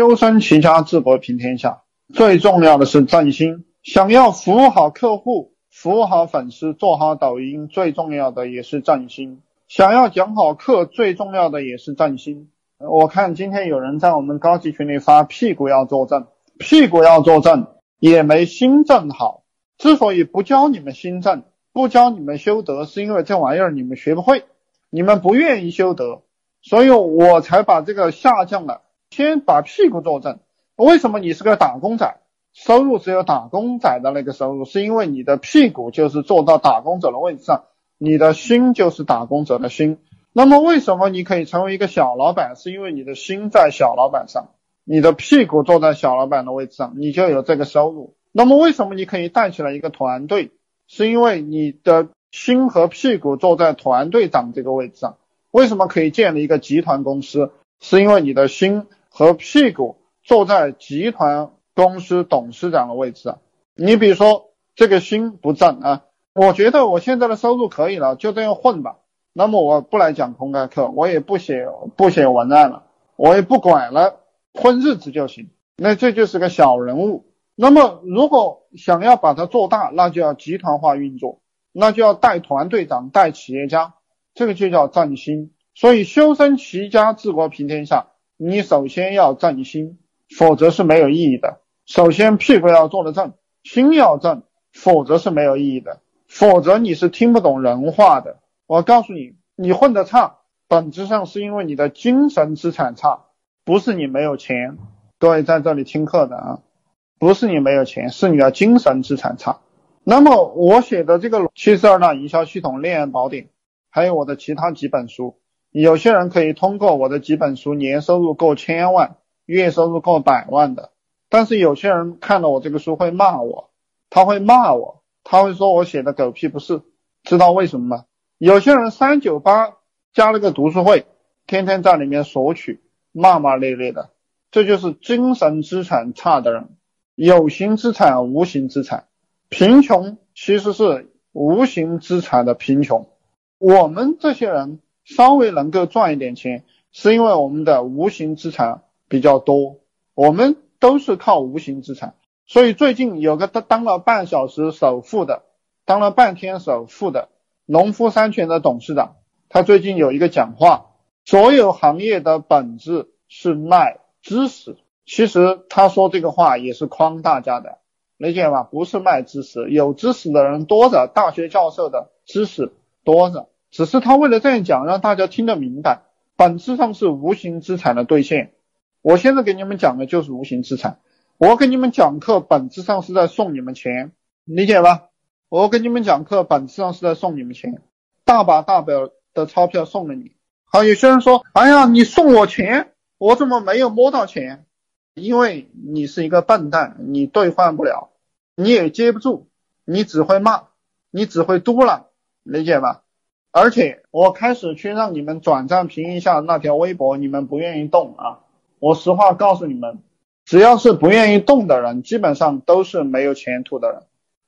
修身齐家治国平天下，最重要的是正心。想要服务好客户、服务好粉丝、做好抖音，最重要的也是正心。想要讲好课，最重要的也是正心。我看今天有人在我们高级群里发屁股要坐正，屁股要坐正也没心正好。之所以不教你们心正，不教你们修德，是因为这玩意儿你们学不会，你们不愿意修德，所以我才把这个下降了。先把屁股坐正。为什么你是个打工仔，收入只有打工仔的那个收入？是因为你的屁股就是坐到打工者的位置上，你的心就是打工者的心。那么为什么你可以成为一个小老板？是因为你的心在小老板上，你的屁股坐在小老板的位置上，你就有这个收入。那么为什么你可以带起来一个团队？是因为你的心和屁股坐在团队长这个位置上。为什么可以建立一个集团公司？是因为你的心。和屁股坐在集团公司董事长的位置啊，你比如说这个心不正啊，我觉得我现在的收入可以了，就这样混吧。那么我不来讲公开课，我也不写不写文案了，我也不管了，混日子就行。那这就是个小人物。那么如果想要把它做大，那就要集团化运作，那就要带团队长、带企业家，这个就叫正心。所以修身齐家治国平天下。你首先要正心，否则是没有意义的。首先屁股要坐得正，心要正，否则是没有意义的。否则你是听不懂人话的。我告诉你，你混得差，本质上是因为你的精神资产差，不是你没有钱。各位在这里听课的啊，不是你没有钱，是你的精神资产差。那么我写的这个七十二大营销系统恋爱宝典，还有我的其他几本书。有些人可以通过我的几本书，年收入过千万，月收入过百万的。但是有些人看了我这个书会骂我，他会骂我，他会说我写的狗屁不是。知道为什么吗？有些人三九八加了个读书会，天天在里面索取，骂骂咧咧的，这就是精神资产差的人。有形资产，无形资产，贫穷其实是无形资产的贫穷。我们这些人。稍微能够赚一点钱，是因为我们的无形资产比较多，我们都是靠无形资产。所以最近有个当当了半小时首富的，当了半天首富的农夫山泉的董事长，他最近有一个讲话，所有行业的本质是卖知识。其实他说这个话也是诓大家的，理解吗？不是卖知识，有知识的人多着，大学教授的知识多着。只是他为了这样讲，让大家听得明白，本质上是无形资产的兑现。我现在给你们讲的就是无形资产。我给你们讲课，本质上是在送你们钱，理解吧？我给你们讲课，本质上是在送你们钱，大把大把的钞票送给你。好，有些人说，哎呀，你送我钱，我怎么没有摸到钱？因为你是一个笨蛋，你兑换不了，你也接不住，你只会骂，你只会嘟囔，理解吧？而且我开始去让你们转账评一下那条微博，你们不愿意动啊！我实话告诉你们，只要是不愿意动的人，基本上都是没有前途的人。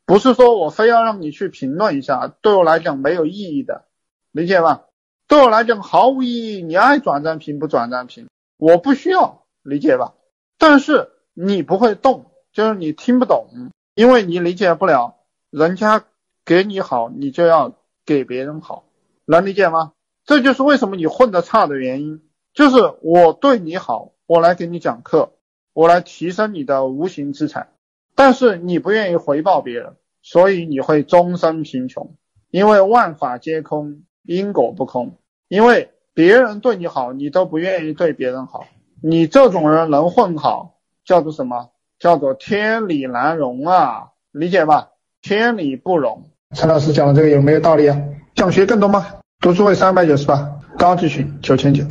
不是说我非要让你去评论一下，对我来讲没有意义的，理解吧？对我来讲毫无意义，你爱转账评不转账评，我不需要，理解吧？但是你不会动，就是你听不懂，因为你理解不了，人家给你好，你就要给别人好。能理解吗？这就是为什么你混得差的原因，就是我对你好，我来给你讲课，我来提升你的无形资产，但是你不愿意回报别人，所以你会终身贫穷。因为万法皆空，因果不空。因为别人对你好，你都不愿意对别人好，你这种人能混好，叫做什么？叫做天理难容啊，理解吧？天理不容。陈老师讲的这个有没有道理啊？想学更多吗？读书会三百九十八，高级群九千九。